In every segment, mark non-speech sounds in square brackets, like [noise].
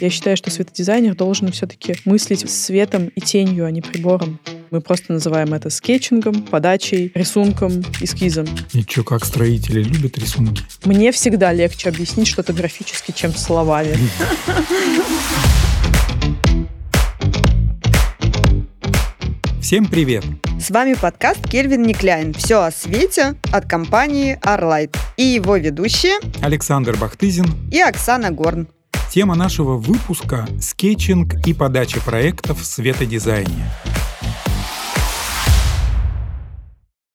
Я считаю, что светодизайнер должен все-таки мыслить светом и тенью, а не прибором. Мы просто называем это скетчингом, подачей, рисунком, эскизом. И что, как строители любят рисунки? Мне всегда легче объяснить что-то графически, чем словами. Всем привет! С вами подкаст Кельвин Никляйн. Все о свете от компании Arlight. И его ведущие Александр Бахтызин и Оксана Горн. Тема нашего выпуска – скетчинг и подача проектов в светодизайне.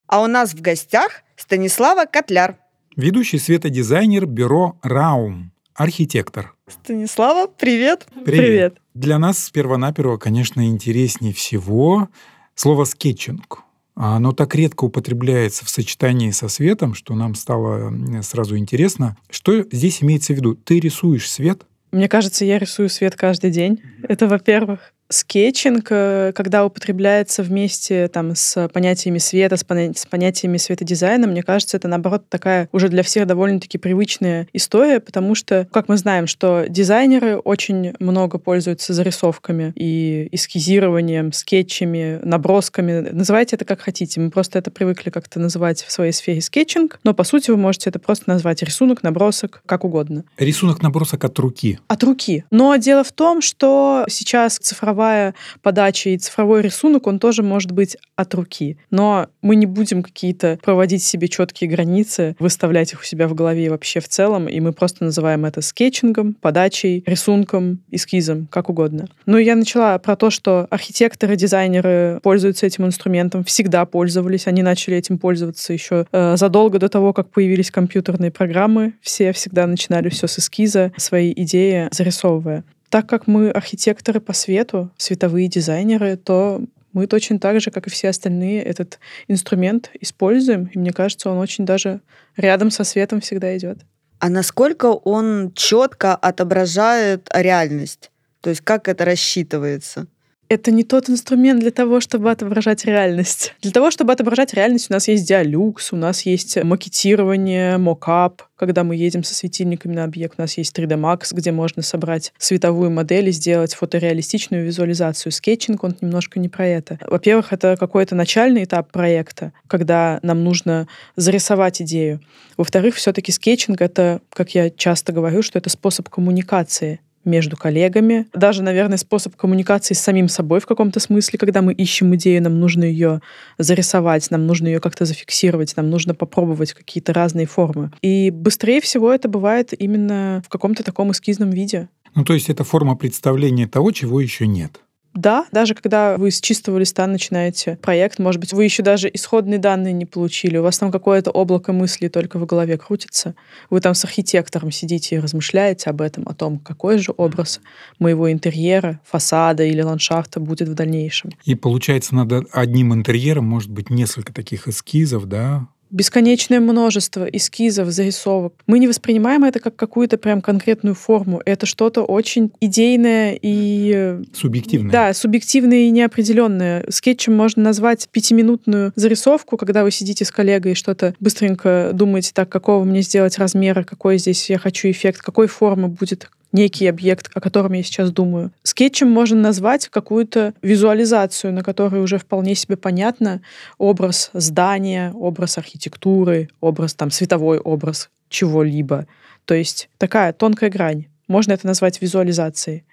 А у нас в гостях Станислава Котляр. Ведущий светодизайнер бюро «Раум», архитектор. Станислава, привет. Привет. привет. Для нас сперва-наперво, конечно, интереснее всего слово «скетчинг». Оно так редко употребляется в сочетании со светом, что нам стало сразу интересно. Что здесь имеется в виду? Ты рисуешь свет? Мне кажется, я рисую свет каждый день. Это во-первых скетчинг, э, когда употребляется вместе там, с понятиями света, с, поня- с понятиями светодизайна, мне кажется, это, наоборот, такая уже для всех довольно-таки привычная история, потому что, как мы знаем, что дизайнеры очень много пользуются зарисовками и эскизированием, скетчами, набросками. Называйте это как хотите. Мы просто это привыкли как-то называть в своей сфере скетчинг, но, по сути, вы можете это просто назвать рисунок, набросок, как угодно. Рисунок, набросок от руки. От руки. Но дело в том, что сейчас цифровая цифровая подача и цифровой рисунок, он тоже может быть от руки. Но мы не будем какие-то проводить себе четкие границы, выставлять их у себя в голове вообще в целом, и мы просто называем это скетчингом, подачей, рисунком, эскизом, как угодно. Ну, я начала про то, что архитекторы, дизайнеры пользуются этим инструментом, всегда пользовались, они начали этим пользоваться еще э, задолго до того, как появились компьютерные программы. Все всегда начинали все с эскиза, свои идеи зарисовывая так как мы архитекторы по свету, световые дизайнеры, то мы точно так же, как и все остальные, этот инструмент используем. И мне кажется, он очень даже рядом со светом всегда идет. А насколько он четко отображает реальность? То есть как это рассчитывается? Это не тот инструмент для того, чтобы отображать реальность. Для того, чтобы отображать реальность, у нас есть DIALux, у нас есть макетирование, мокап, когда мы едем со светильниками на объект, у нас есть 3D Max, где можно собрать световую модель и сделать фотореалистичную визуализацию. Скетчинг, он немножко не про это. Во-первых, это какой-то начальный этап проекта, когда нам нужно зарисовать идею. Во-вторых, все-таки скетчинг — это, как я часто говорю, что это способ коммуникации между коллегами. Даже, наверное, способ коммуникации с самим собой в каком-то смысле, когда мы ищем идею, нам нужно ее зарисовать, нам нужно ее как-то зафиксировать, нам нужно попробовать какие-то разные формы. И быстрее всего это бывает именно в каком-то таком эскизном виде. Ну, то есть это форма представления того, чего еще нет. Да, даже когда вы с чистого листа начинаете проект, может быть, вы еще даже исходные данные не получили, у вас там какое-то облако мыслей только в голове крутится, вы там с архитектором сидите и размышляете об этом, о том, какой же образ моего интерьера, фасада или ландшафта будет в дальнейшем. И получается, над одним интерьером может быть несколько таких эскизов, да, бесконечное множество эскизов, зарисовок. Мы не воспринимаем это как какую-то прям конкретную форму. Это что-то очень идейное и... Э, субъективное. Да, субъективное и неопределенное. Скетчем можно назвать пятиминутную зарисовку, когда вы сидите с коллегой и что-то быстренько думаете, так, какого мне сделать размера, какой здесь я хочу эффект, какой формы будет некий объект, о котором я сейчас думаю. Скетчем можно назвать какую-то визуализацию, на которой уже вполне себе понятно образ здания, образ архитектуры, образ там световой образ чего-либо. То есть такая тонкая грань. Можно это назвать визуализацией.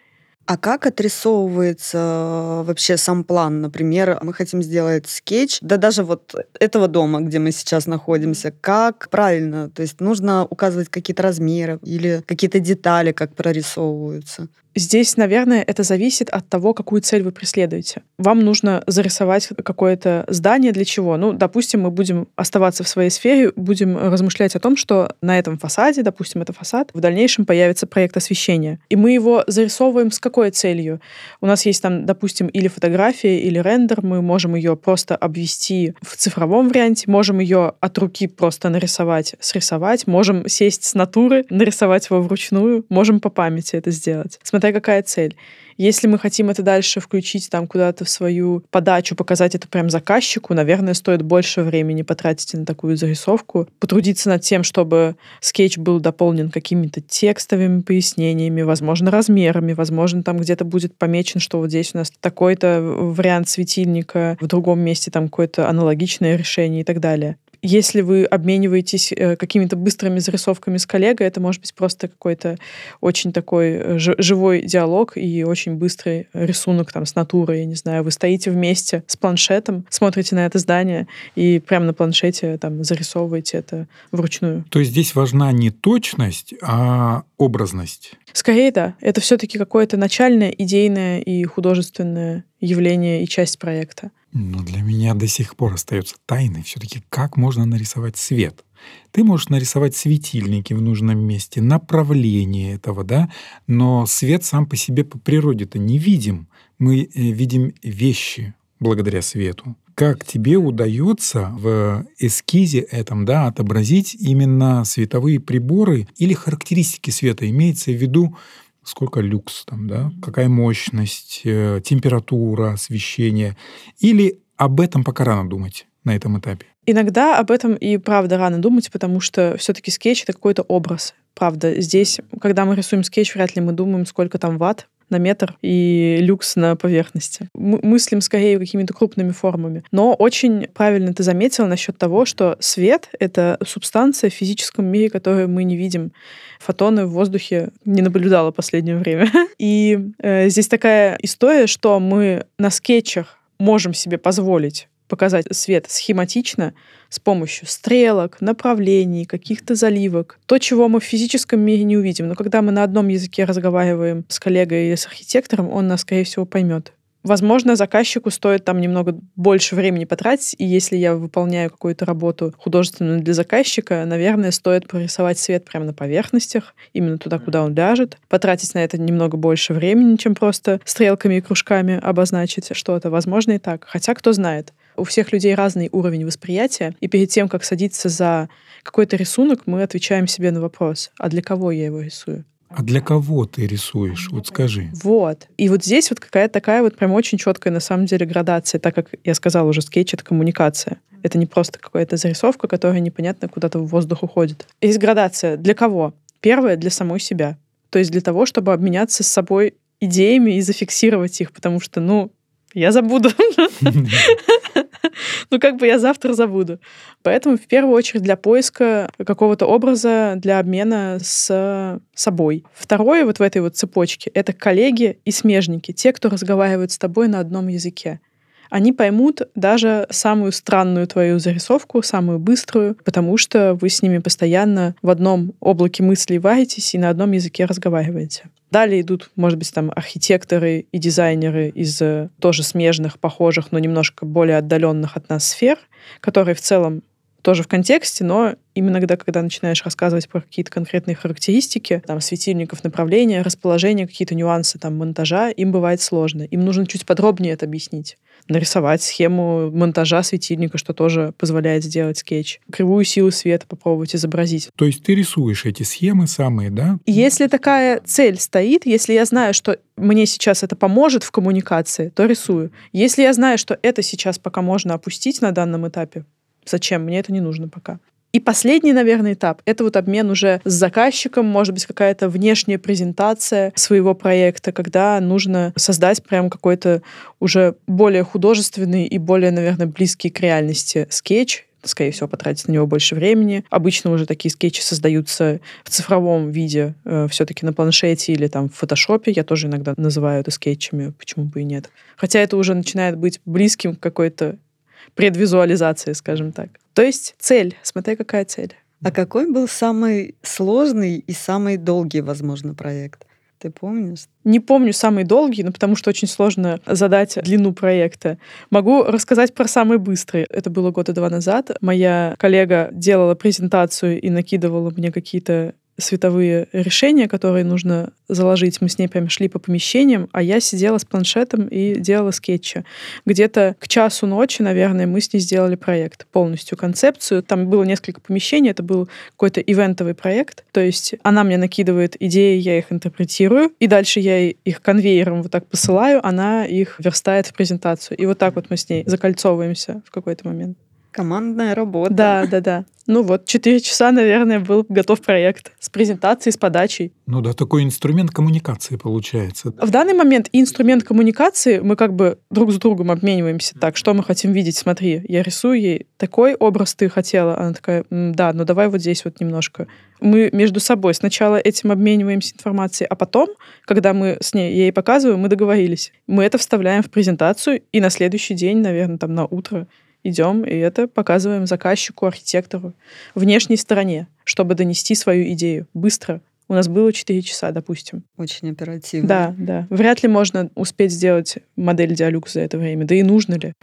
А как отрисовывается э, вообще сам план? Например, мы хотим сделать скетч, да даже вот этого дома, где мы сейчас находимся. Как правильно? То есть нужно указывать какие-то размеры или какие-то детали, как прорисовываются? Здесь, наверное, это зависит от того, какую цель вы преследуете. Вам нужно зарисовать какое-то здание для чего? Ну, допустим, мы будем оставаться в своей сфере, будем размышлять о том, что на этом фасаде, допустим, это фасад, в дальнейшем появится проект освещения. И мы его зарисовываем с какой целью? У нас есть там, допустим, или фотография, или рендер, мы можем ее просто обвести в цифровом варианте, можем ее от руки просто нарисовать, срисовать, можем сесть с натуры, нарисовать его вручную, можем по памяти это сделать смотря какая цель. Если мы хотим это дальше включить там куда-то в свою подачу, показать это прям заказчику, наверное, стоит больше времени потратить на такую зарисовку, потрудиться над тем, чтобы скетч был дополнен какими-то текстовыми пояснениями, возможно, размерами, возможно, там где-то будет помечен, что вот здесь у нас такой-то вариант светильника, в другом месте там какое-то аналогичное решение и так далее. Если вы обмениваетесь э, какими-то быстрыми зарисовками с коллегой, это может быть просто какой-то очень такой э, живой диалог и очень быстрый рисунок там с натурой, я не знаю. Вы стоите вместе с планшетом, смотрите на это здание и прямо на планшете там зарисовываете это вручную. То есть здесь важна не точность, а образность. Скорее, да. Это все-таки какое-то начальное, идейное и художественное явление и часть проекта. Но для меня до сих пор остается тайной все-таки, как можно нарисовать свет. Ты можешь нарисовать светильники в нужном месте, направление этого, да, но свет сам по себе по природе-то не видим. Мы э, видим вещи благодаря свету. Как тебе удается в эскизе этом да, отобразить именно световые приборы или характеристики света? Имеется в виду сколько люкс там, да, какая мощность, э, температура, освещение. Или об этом пока рано думать на этом этапе? Иногда об этом и правда рано думать, потому что все-таки скетч это какой-то образ. Правда, здесь, когда мы рисуем скетч, вряд ли мы думаем, сколько там ватт, на метр и люкс на поверхности. Мы мыслим скорее какими-то крупными формами. Но очень правильно ты заметила насчет того, что свет — это субстанция в физическом мире, которую мы не видим. Фотоны в воздухе не наблюдала в последнее время. [laughs] И э, здесь такая история, что мы на скетчах можем себе позволить показать свет схематично с помощью стрелок, направлений, каких-то заливок. То, чего мы в физическом мире не увидим. Но когда мы на одном языке разговариваем с коллегой или с архитектором, он нас, скорее всего, поймет. Возможно, заказчику стоит там немного больше времени потратить, и если я выполняю какую-то работу художественную для заказчика, наверное, стоит прорисовать свет прямо на поверхностях, именно туда, куда он ляжет, потратить на это немного больше времени, чем просто стрелками и кружками обозначить что-то. Возможно, и так. Хотя, кто знает. У всех людей разный уровень восприятия, и перед тем, как садиться за какой-то рисунок, мы отвечаем себе на вопрос, а для кого я его рисую? А для кого ты рисуешь? Вот скажи. Вот. И вот здесь вот какая-то такая вот прям очень четкая на самом деле градация, так как я сказала уже, скетч — это коммуникация. Это не просто какая-то зарисовка, которая непонятно куда-то в воздух уходит. Есть градация. Для кого? Первое — для самой себя. То есть для того, чтобы обменяться с собой идеями и зафиксировать их, потому что, ну, я забуду. [laughs] [laughs] [laughs] ну, как бы я завтра забуду. Поэтому в первую очередь для поиска какого-то образа, для обмена с собой. Второе вот в этой вот цепочке — это коллеги и смежники, те, кто разговаривают с тобой на одном языке они поймут даже самую странную твою зарисовку, самую быструю, потому что вы с ними постоянно в одном облаке мыслей варитесь и на одном языке разговариваете. Далее идут, может быть, там архитекторы и дизайнеры из э, тоже смежных, похожих, но немножко более отдаленных от нас сфер, которые в целом тоже в контексте, но именно когда, когда начинаешь рассказывать про какие-то конкретные характеристики, там, светильников, направления, расположения, какие-то нюансы там монтажа, им бывает сложно. Им нужно чуть подробнее это объяснить нарисовать схему монтажа светильника, что тоже позволяет сделать скетч. Кривую силу света попробовать изобразить. То есть ты рисуешь эти схемы самые, да? Если такая цель стоит, если я знаю, что мне сейчас это поможет в коммуникации, то рисую. Если я знаю, что это сейчас пока можно опустить на данном этапе, зачем? Мне это не нужно пока. И последний, наверное, этап — это вот обмен уже с заказчиком, может быть, какая-то внешняя презентация своего проекта, когда нужно создать прям какой-то уже более художественный и более, наверное, близкий к реальности скетч, скорее всего, потратить на него больше времени. Обычно уже такие скетчи создаются в цифровом виде, э, все-таки на планшете или там в фотошопе. Я тоже иногда называю это скетчами, почему бы и нет. Хотя это уже начинает быть близким к какой-то предвизуализации, скажем так. То есть цель, смотри, какая цель. А какой был самый сложный и самый долгий, возможно, проект? Ты помнишь? Не помню самый долгий, но потому что очень сложно задать длину проекта. Могу рассказать про самый быстрый. Это было года два назад. Моя коллега делала презентацию и накидывала мне какие-то световые решения, которые нужно заложить. Мы с ней прям шли по помещениям, а я сидела с планшетом и делала скетчи. Где-то к часу ночи, наверное, мы с ней сделали проект, полностью концепцию. Там было несколько помещений, это был какой-то ивентовый проект. То есть она мне накидывает идеи, я их интерпретирую, и дальше я их конвейером вот так посылаю, она их верстает в презентацию. И вот так вот мы с ней закольцовываемся в какой-то момент. Командная работа. Да, да, да. Ну вот, 4 часа, наверное, был готов проект с презентацией, с подачей. Ну да, такой инструмент коммуникации получается. В данный момент инструмент коммуникации мы как бы друг с другом обмениваемся так, что мы хотим видеть. Смотри, я рисую ей такой образ ты хотела. Она такая, да, ну давай вот здесь вот немножко. Мы между собой сначала этим обмениваемся информацией, а потом, когда мы с ней, я ей показываю, мы договорились. Мы это вставляем в презентацию, и на следующий день, наверное, там на утро идем и это показываем заказчику, архитектору, внешней стороне, чтобы донести свою идею быстро. У нас было 4 часа, допустим. Очень оперативно. Да, да. Вряд ли можно успеть сделать модель Диалюкс за это время. Да и нужно ли?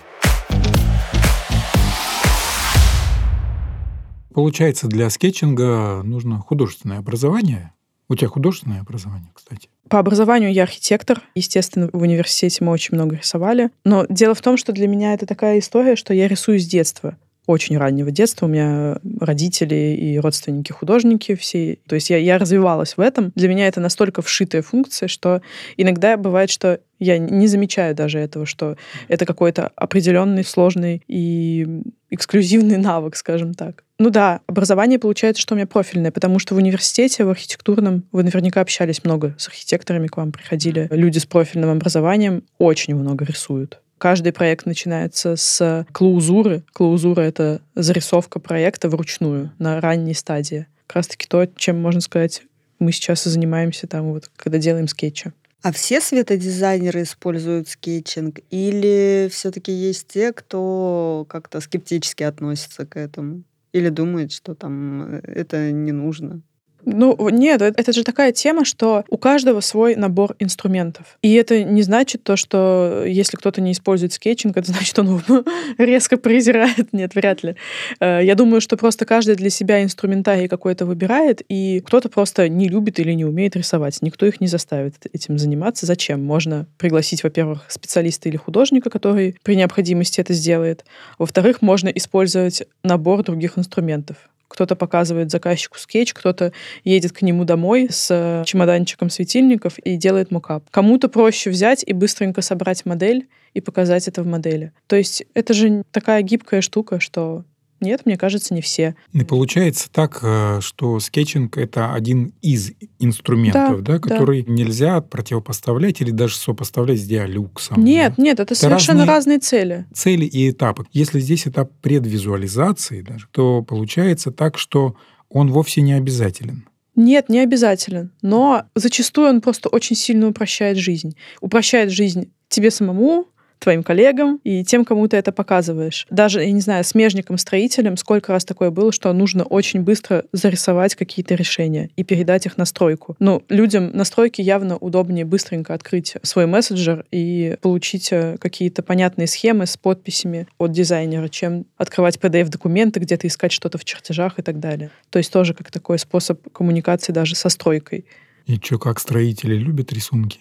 Получается, для скетчинга нужно художественное образование. У тебя художественное образование, кстати? По образованию я архитектор. Естественно, в университете мы очень много рисовали. Но дело в том, что для меня это такая история, что я рисую с детства очень раннего детства. У меня родители и родственники художники все. То есть я, я развивалась в этом. Для меня это настолько вшитая функция, что иногда бывает, что я не замечаю даже этого, что это какой-то определенный, сложный и эксклюзивный навык, скажем так. Ну да, образование получается, что у меня профильное, потому что в университете, в архитектурном, вы наверняка общались много с архитекторами, к вам приходили люди с профильным образованием, очень много рисуют. Каждый проект начинается с клаузуры. Клаузура — это зарисовка проекта вручную на ранней стадии. Как раз-таки то, чем, можно сказать, мы сейчас и занимаемся там, вот, когда делаем скетчи. А все светодизайнеры используют скетчинг? Или все-таки есть те, кто как-то скептически относится к этому? Или думает, что там э, это не нужно? Ну, нет, это же такая тема, что у каждого свой набор инструментов. И это не значит то, что если кто-то не использует скетчинг, это [laughs] значит, он [laughs] резко презирает. [laughs] Нет, вряд ли. Э, я думаю, что просто каждый для себя инструментарий какой-то выбирает, и кто-то просто не любит или не умеет рисовать. Никто их не заставит этим заниматься. Зачем? Можно пригласить, во-первых, специалиста или художника, который при необходимости это сделает. Во-вторых, можно использовать набор других инструментов кто-то показывает заказчику скетч, кто-то едет к нему домой с чемоданчиком светильников и делает мокап. Кому-то проще взять и быстренько собрать модель и показать это в модели. То есть это же такая гибкая штука, что нет, мне кажется, не все. И получается так, э, что скетчинг — это один из инструментов, да, да который да. нельзя противопоставлять или даже сопоставлять с диалюксом. Нет, да? нет, это, это совершенно разные, разные цели. Цели и этапы. Если здесь этап предвизуализации даже, то получается так, что он вовсе не обязателен. Нет, не обязателен. Но зачастую он просто очень сильно упрощает жизнь. Упрощает жизнь тебе самому, твоим коллегам и тем, кому ты это показываешь. Даже, я не знаю, смежникам, строителям сколько раз такое было, что нужно очень быстро зарисовать какие-то решения и передать их на стройку. Ну, людям на стройке явно удобнее быстренько открыть свой мессенджер и получить э, какие-то понятные схемы с подписями от дизайнера, чем открывать PDF-документы, где-то искать что-то в чертежах и так далее. То есть тоже как такой способ коммуникации даже со стройкой. И что, как строители любят рисунки?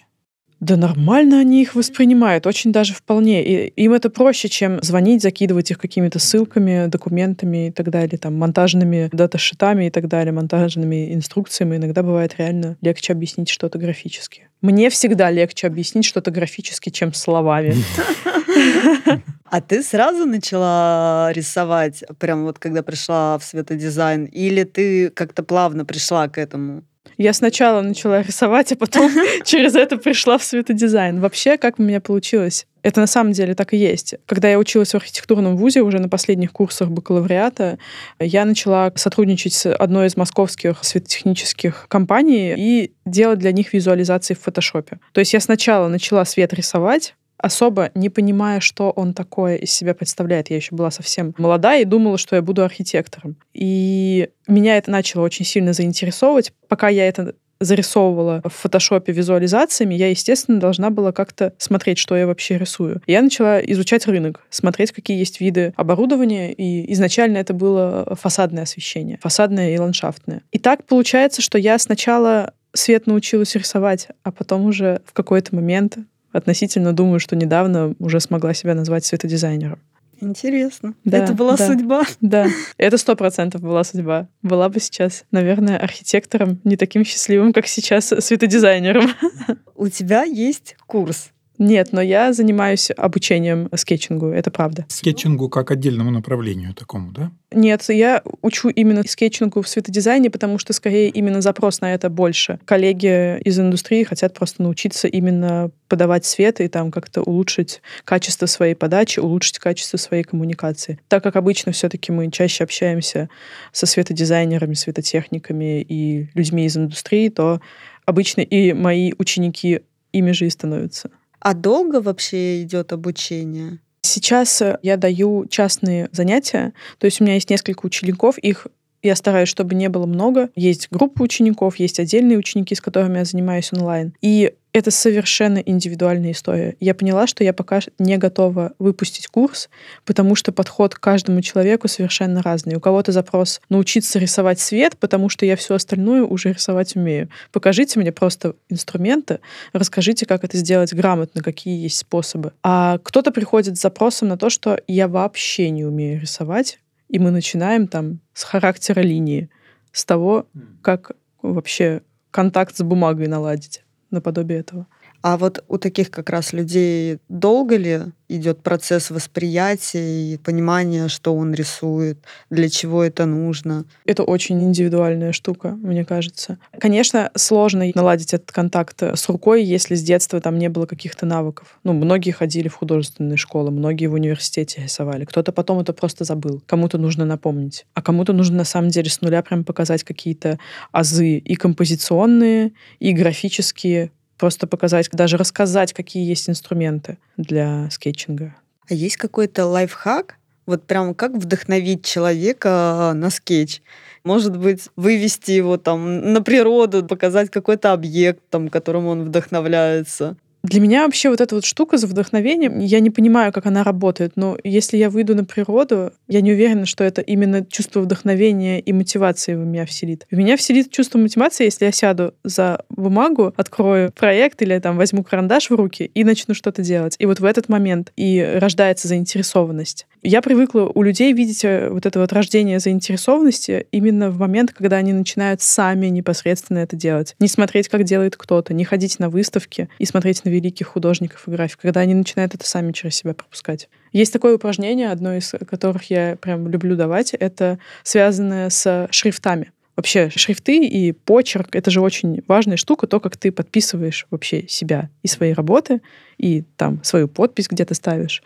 Да нормально они их воспринимают, очень даже вполне. И им это проще, чем звонить, закидывать их какими-то ссылками, документами и так далее, там, монтажными даташитами и так далее, монтажными инструкциями. Иногда бывает реально легче объяснить что-то графически. Мне всегда легче объяснить что-то графически, чем словами. А ты сразу начала рисовать, прям вот когда пришла в светодизайн, или ты как-то плавно пришла к этому? Я сначала начала рисовать, а потом [laughs] через это пришла в светодизайн. Вообще, как у меня получилось? Это на самом деле так и есть. Когда я училась в архитектурном вузе, уже на последних курсах бакалавриата, я начала сотрудничать с одной из московских светотехнических компаний и делать для них визуализации в фотошопе. То есть я сначала начала свет рисовать, особо не понимая, что он такое из себя представляет. Я еще была совсем молодая и думала, что я буду архитектором. И меня это начало очень сильно заинтересовывать. Пока я это зарисовывала в фотошопе визуализациями, я, естественно, должна была как-то смотреть, что я вообще рисую. Я начала изучать рынок, смотреть, какие есть виды оборудования, и изначально это было фасадное освещение, фасадное и ландшафтное. И так получается, что я сначала свет научилась рисовать, а потом уже в какой-то момент относительно думаю, что недавно уже смогла себя назвать светодизайнером. Интересно. Да, это была да, судьба? Да, это сто процентов была судьба. Была бы сейчас, наверное, архитектором не таким счастливым, как сейчас светодизайнером. У тебя есть курс нет, но я занимаюсь обучением скетчингу, это правда. Скетчингу как отдельному направлению такому, да? Нет, я учу именно скетчингу в светодизайне, потому что скорее именно запрос на это больше. Коллеги из индустрии хотят просто научиться именно подавать свет и там как-то улучшить качество своей подачи, улучшить качество своей коммуникации. Так как обычно все-таки мы чаще общаемся со светодизайнерами, светотехниками и людьми из индустрии, то обычно и мои ученики ими же и становятся. А долго вообще идет обучение? Сейчас я даю частные занятия, то есть у меня есть несколько учеников, их я стараюсь, чтобы не было много. Есть группа учеников, есть отдельные ученики, с которыми я занимаюсь онлайн. И это совершенно индивидуальная история. Я поняла, что я пока не готова выпустить курс, потому что подход к каждому человеку совершенно разный. У кого-то запрос научиться рисовать свет, потому что я все остальное уже рисовать умею. Покажите мне просто инструменты, расскажите, как это сделать грамотно, какие есть способы. А кто-то приходит с запросом на то, что я вообще не умею рисовать, и мы начинаем там с характера линии, с того, как вообще контакт с бумагой наладить наподобие этого. А вот у таких как раз людей долго ли идет процесс восприятия и понимания, что он рисует, для чего это нужно? Это очень индивидуальная штука, мне кажется. Конечно, сложно наладить этот контакт с рукой, если с детства там не было каких-то навыков. Ну, многие ходили в художественные школы, многие в университете рисовали. Кто-то потом это просто забыл. Кому-то нужно напомнить. А кому-то нужно на самом деле с нуля прям показать какие-то азы и композиционные, и графические, просто показать, даже рассказать, какие есть инструменты для скетчинга. А есть какой-то лайфхак? Вот прям как вдохновить человека на скетч? Может быть, вывести его там на природу, показать какой-то объект, там, которым он вдохновляется. Для меня вообще вот эта вот штука за вдохновением, я не понимаю, как она работает, но если я выйду на природу, я не уверена, что это именно чувство вдохновения и мотивации в меня вселит. В меня вселит чувство мотивации, если я сяду за бумагу, открою проект или там возьму карандаш в руки и начну что-то делать. И вот в этот момент и рождается заинтересованность. Я привыкла у людей видеть э, вот это вот рождение заинтересованности именно в момент, когда они начинают сами непосредственно это делать. Не смотреть, как делает кто-то, не ходить на выставки и смотреть на великих художников и график, когда они начинают это сами через себя пропускать. Есть такое упражнение, одно из которых я прям люблю давать, это связанное с шрифтами. Вообще, шрифты и почерк — это же очень важная штука, то, как ты подписываешь вообще себя и свои работы, и там свою подпись где-то ставишь.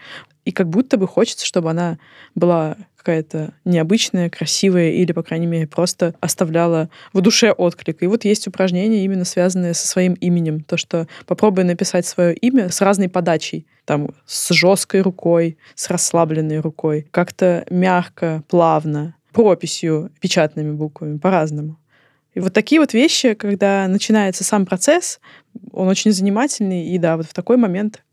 И как будто бы хочется, чтобы она была какая-то необычная, красивая или, по крайней мере, просто оставляла в душе отклик. И вот есть упражнения, именно связанные со своим именем. То, что попробуй написать свое имя с разной подачей. Там с жесткой рукой, с расслабленной рукой. Как-то мягко, плавно прописью, печатными буквами, по-разному. И вот такие вот вещи, когда начинается сам процесс, он очень занимательный, и да, вот в такой момент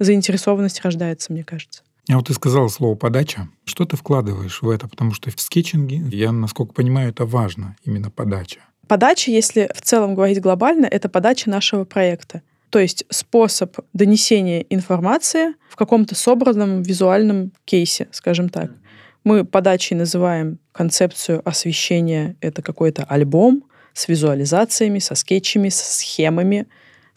заинтересованность рождается, мне кажется. А вот ты сказала слово «подача». Что ты вкладываешь в это? Потому что в скетчинге, я, насколько понимаю, это важно, именно подача. Подача, если в целом говорить глобально, это подача нашего проекта. То есть способ донесения информации в каком-то собранном визуальном кейсе, скажем так. Мы подачей называем концепцию освещения. Это какой-то альбом с визуализациями, со скетчами, со схемами,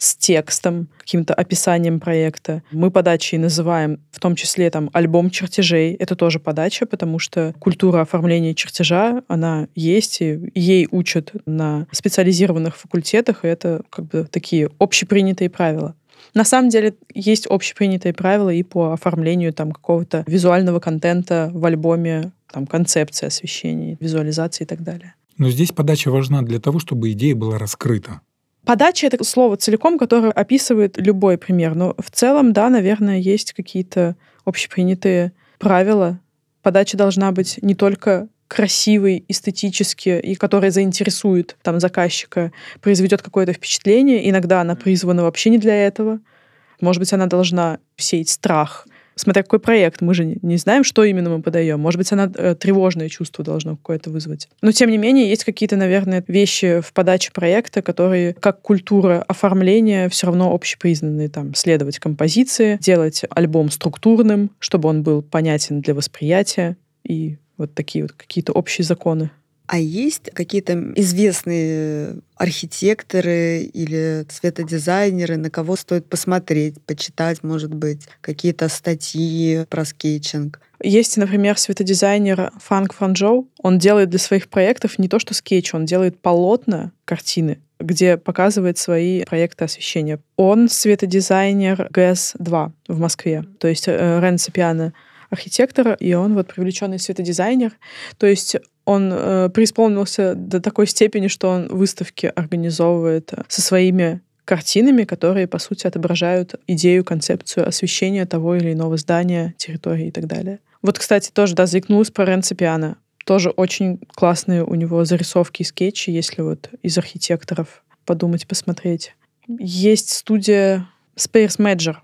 с текстом, каким-то описанием проекта. Мы подачей называем в том числе там альбом чертежей. Это тоже подача, потому что культура оформления чертежа, она есть, и ей учат на специализированных факультетах, и это как бы такие общепринятые правила. На самом деле есть общепринятые правила и по оформлению там какого-то визуального контента в альбоме, там концепции освещения, визуализации и так далее. Но здесь подача важна для того, чтобы идея была раскрыта. Подача — это слово целиком, которое описывает любой пример. Но в целом, да, наверное, есть какие-то общепринятые правила. Подача должна быть не только красивый, эстетически, и которая заинтересует там заказчика, произведет какое-то впечатление. Иногда она призвана вообще не для этого. Может быть, она должна сеять страх, смотря какой проект, мы же не знаем, что именно мы подаем. Может быть, она э, тревожное чувство должно какое-то вызвать. Но, тем не менее, есть какие-то, наверное, вещи в подаче проекта, которые, как культура оформления, все равно общепризнанные. Там, следовать композиции, делать альбом структурным, чтобы он был понятен для восприятия и вот такие вот какие-то общие законы. А есть какие-то известные архитекторы или светодизайнеры, на кого стоит посмотреть, почитать, может быть, какие-то статьи про скетчинг? Есть, например, светодизайнер Фанк Фанжоу. Он делает для своих проектов не то что скетч, он делает полотна, картины, где показывает свои проекты освещения. Он светодизайнер ГЭС-2 в Москве, то есть э, Ренцо Пиано архитектор, и он вот привлеченный светодизайнер. То есть он э, преисполнился до такой степени, что он выставки организовывает э, со своими картинами, которые, по сути, отображают идею, концепцию освещения того или иного здания, территории и так далее. Вот, кстати, тоже, да, заикнулась про Ренцо Пиано. Тоже очень классные у него зарисовки и скетчи, если вот из архитекторов подумать, посмотреть. Есть студия Speirs Major,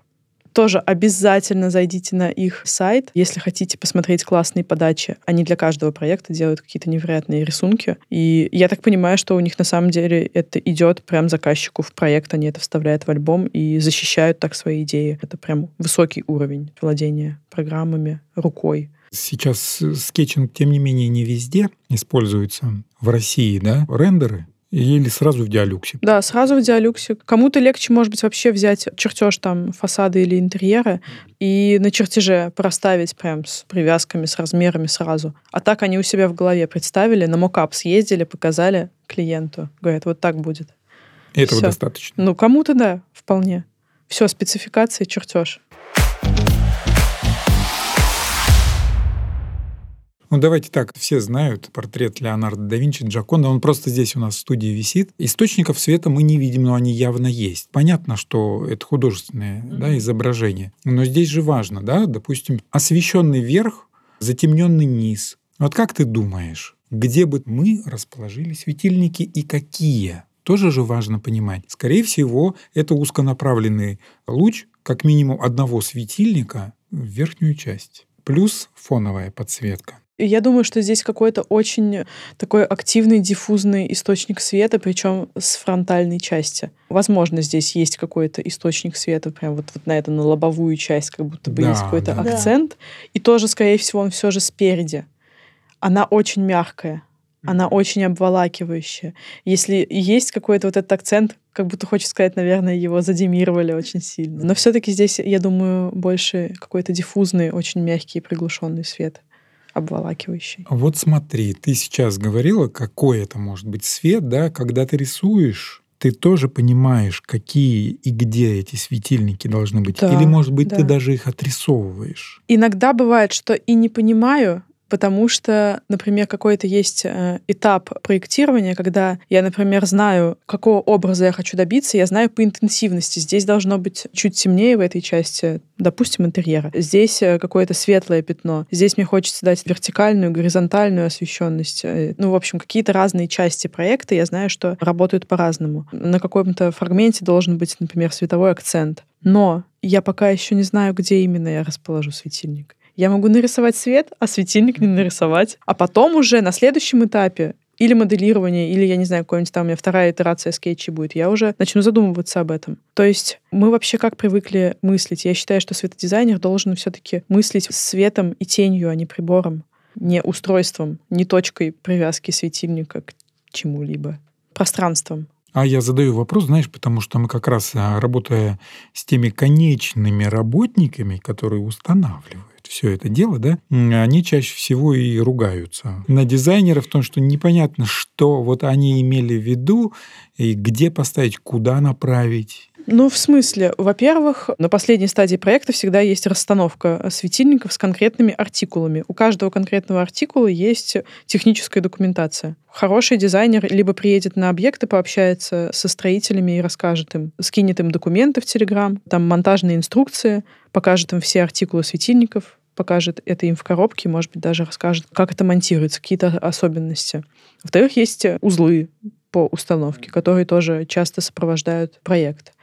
тоже обязательно зайдите на их сайт, если хотите посмотреть классные подачи. Они для каждого проекта делают какие-то невероятные рисунки. И я так понимаю, что у них на самом деле это идет прям заказчику в проект, они это вставляют в альбом и защищают так свои идеи. Это прям высокий уровень владения программами рукой. Сейчас скетчинг, тем не менее, не везде используется. В России, да, рендеры или сразу в DIALux е? Да, сразу в диалюксе. Кому-то легче, может быть, вообще взять чертеж там фасады или интерьера и на чертеже проставить прям с привязками, с размерами сразу. А так они у себя в голове представили, на мокап съездили, показали клиенту. Говорят, вот так будет. Этого Всё. достаточно? Ну, кому-то да, вполне. Все, спецификация, чертеж. Ну, давайте так, все знают портрет Леонардо да Винчи Джаконда, он просто здесь у нас в студии висит. Источников света мы не видим, но они явно есть. Понятно, что это художественное mm-hmm. да, изображение, но здесь же важно, да, допустим, освещенный верх, затемненный низ. Вот как ты думаешь, где бы мы расположили светильники и какие? Тоже же важно понимать. Скорее всего, это узконаправленный луч как минимум одного светильника в верхнюю часть. Плюс фоновая подсветка. Я думаю, что здесь какой-то очень такой активный диффузный источник света, причем с фронтальной части. Возможно, здесь есть какой-то источник света, прям вот, вот на эту, на лобовую часть, как будто бы да, есть какой-то да. акцент. И тоже, скорее всего, он все же спереди. Она очень мягкая, она очень обволакивающая. Если есть какой-то вот этот акцент, как будто хочется сказать, наверное, его задемировали очень сильно. Но все-таки здесь, я думаю, больше какой-то диффузный, очень мягкий и приглушенный свет обволакивающий. Вот смотри, ты сейчас говорила, какой это может быть свет, да, когда ты рисуешь, ты тоже понимаешь, какие и где эти светильники должны быть. Да, Или, может быть, да. ты даже их отрисовываешь. Иногда бывает, что и не понимаю, потому что, например, какой-то есть э, этап проектирования, когда я, например, знаю, какого образа я хочу добиться, я знаю по интенсивности. Здесь должно быть чуть темнее в этой части, допустим, интерьера. Здесь э, какое-то светлое пятно. Здесь мне хочется дать вертикальную, горизонтальную освещенность. Э, ну, в общем, какие-то разные части проекта, я знаю, что работают по-разному. На каком-то фрагменте должен быть, например, световой акцент. Но я пока еще не знаю, где именно я расположу светильник. Я могу нарисовать свет, а светильник не нарисовать. А потом уже на следующем этапе или моделирование, или, я не знаю, какой-нибудь там у меня вторая итерация скетча будет, я уже начну задумываться об этом. То есть мы вообще как привыкли мыслить? Я считаю, что светодизайнер должен все-таки мыслить светом и тенью, а не прибором, не устройством, не точкой привязки светильника к чему-либо, пространством. А я задаю вопрос, знаешь, потому что мы как раз, а, работая с теми конечными работниками, которые устанавливают, все это дело, да, они чаще всего и ругаются на дизайнеров в том, что непонятно, что вот они имели в виду, и где поставить, куда направить. Ну, в смысле, во-первых, на последней стадии проекта всегда есть расстановка светильников с конкретными артикулами. У каждого конкретного артикула есть техническая документация. Хороший дизайнер либо приедет на объект и пообщается со строителями и расскажет им, скинет им документы в Телеграм, там монтажные инструкции, покажет им все артикулы светильников, покажет это им в коробке, может быть, даже расскажет, как это монтируется, какие-то особенности. Во-вторых, есть узлы по установке, которые тоже часто сопровождают проект.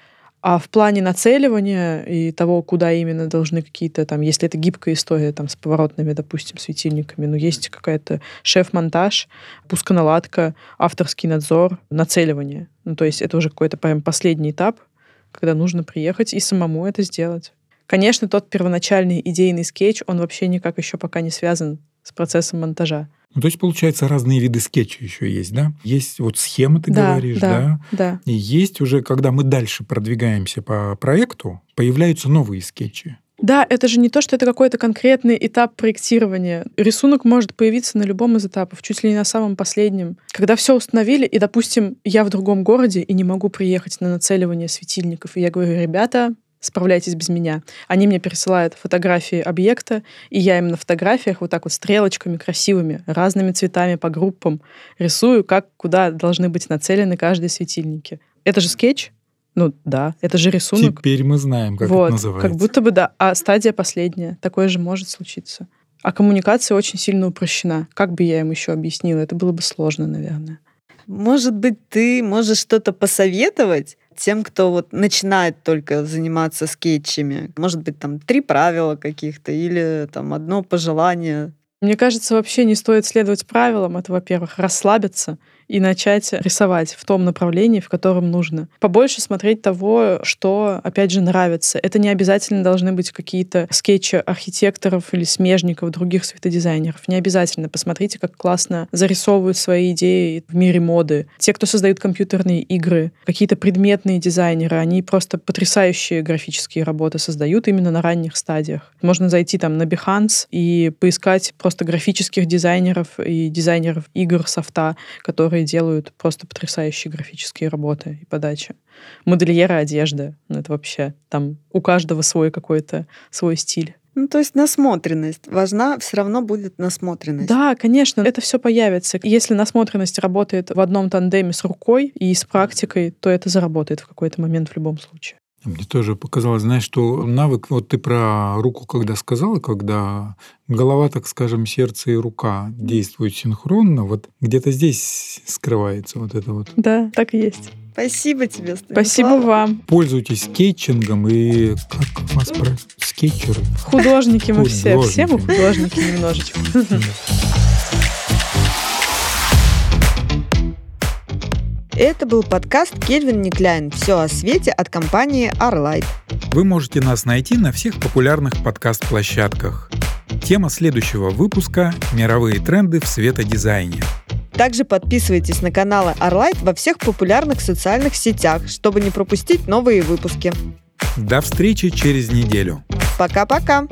А в плане нацеливания и того, куда именно должны какие-то там, если это гибкая история там с поворотными, допустим, светильниками, но есть какая-то шеф-монтаж, пусконаладка, авторский надзор, нацеливание. Ну, то есть это уже какой-то прям последний этап, когда нужно приехать и самому это сделать. Конечно, тот первоначальный идейный скетч, он вообще никак еще пока не связан с процессом монтажа. Ну, то есть, получается, разные виды скетча еще есть, да? Есть вот схема, ты да, говоришь, да, да? Да. И есть уже, когда мы дальше продвигаемся по проекту, появляются новые скетчи. Да, это же не то, что это какой-то конкретный этап проектирования. Рисунок может появиться на любом из этапов, чуть ли не на самом последнем. Когда все установили, и, допустим, я в другом городе и не могу приехать на нацеливание светильников, и я говорю, ребята, справляйтесь без меня. Они мне пересылают фотографии объекта, и я им на фотографиях вот так вот стрелочками красивыми, разными цветами по группам рисую, как куда должны быть нацелены каждые светильники. Это же скетч? Ну да, это же рисунок. Теперь мы знаем, как вот, это называется. Как будто бы да. А стадия последняя. Такое же может случиться. А коммуникация очень сильно упрощена. Как бы я им еще объяснила? Это было бы сложно, наверное. Может быть, ты можешь что-то посоветовать тем, кто вот начинает только заниматься скетчами? Может быть, там три правила каких-то или там одно пожелание? Мне кажется, вообще не стоит следовать правилам. Это, во-первых, расслабиться и начать рисовать в том направлении, в котором нужно. Побольше смотреть того, что, опять же, нравится. Это не обязательно должны быть какие-то скетчи архитекторов или смежников, других светодизайнеров. Не обязательно. Посмотрите, как классно зарисовывают свои идеи в мире моды. Те, кто создают компьютерные игры, какие-то предметные дизайнеры, они просто потрясающие графические работы создают именно на ранних стадиях. Можно зайти там на Behance и поискать просто графических дизайнеров и дизайнеров игр софта, которые делают просто потрясающие графические работы и подачи. Модельеры одежды, ну это вообще там у каждого свой какой-то свой стиль. Ну, то есть насмотренность. Важна все равно будет насмотренность. Да, конечно, это все появится. Если насмотренность работает в одном тандеме с рукой и с практикой, то это заработает в какой-то момент в любом случае. Мне тоже показалось, знаешь, что навык, вот ты про руку когда сказала, когда голова, так скажем, сердце и рука действуют синхронно, вот где-то здесь скрывается вот это вот. Да, так и есть. Спасибо тебе, Станислав. Спасибо вам. Пользуйтесь скетчингом и как вас про скетчеры? Художники мы все. Все мы художники немножечко. Это был подкаст Кельвин Никляйн «Все о свете» от компании Arlight. Вы можете нас найти на всех популярных подкаст-площадках. Тема следующего выпуска – мировые тренды в светодизайне. Также подписывайтесь на каналы Arlight во всех популярных социальных сетях, чтобы не пропустить новые выпуски. До встречи через неделю. Пока-пока!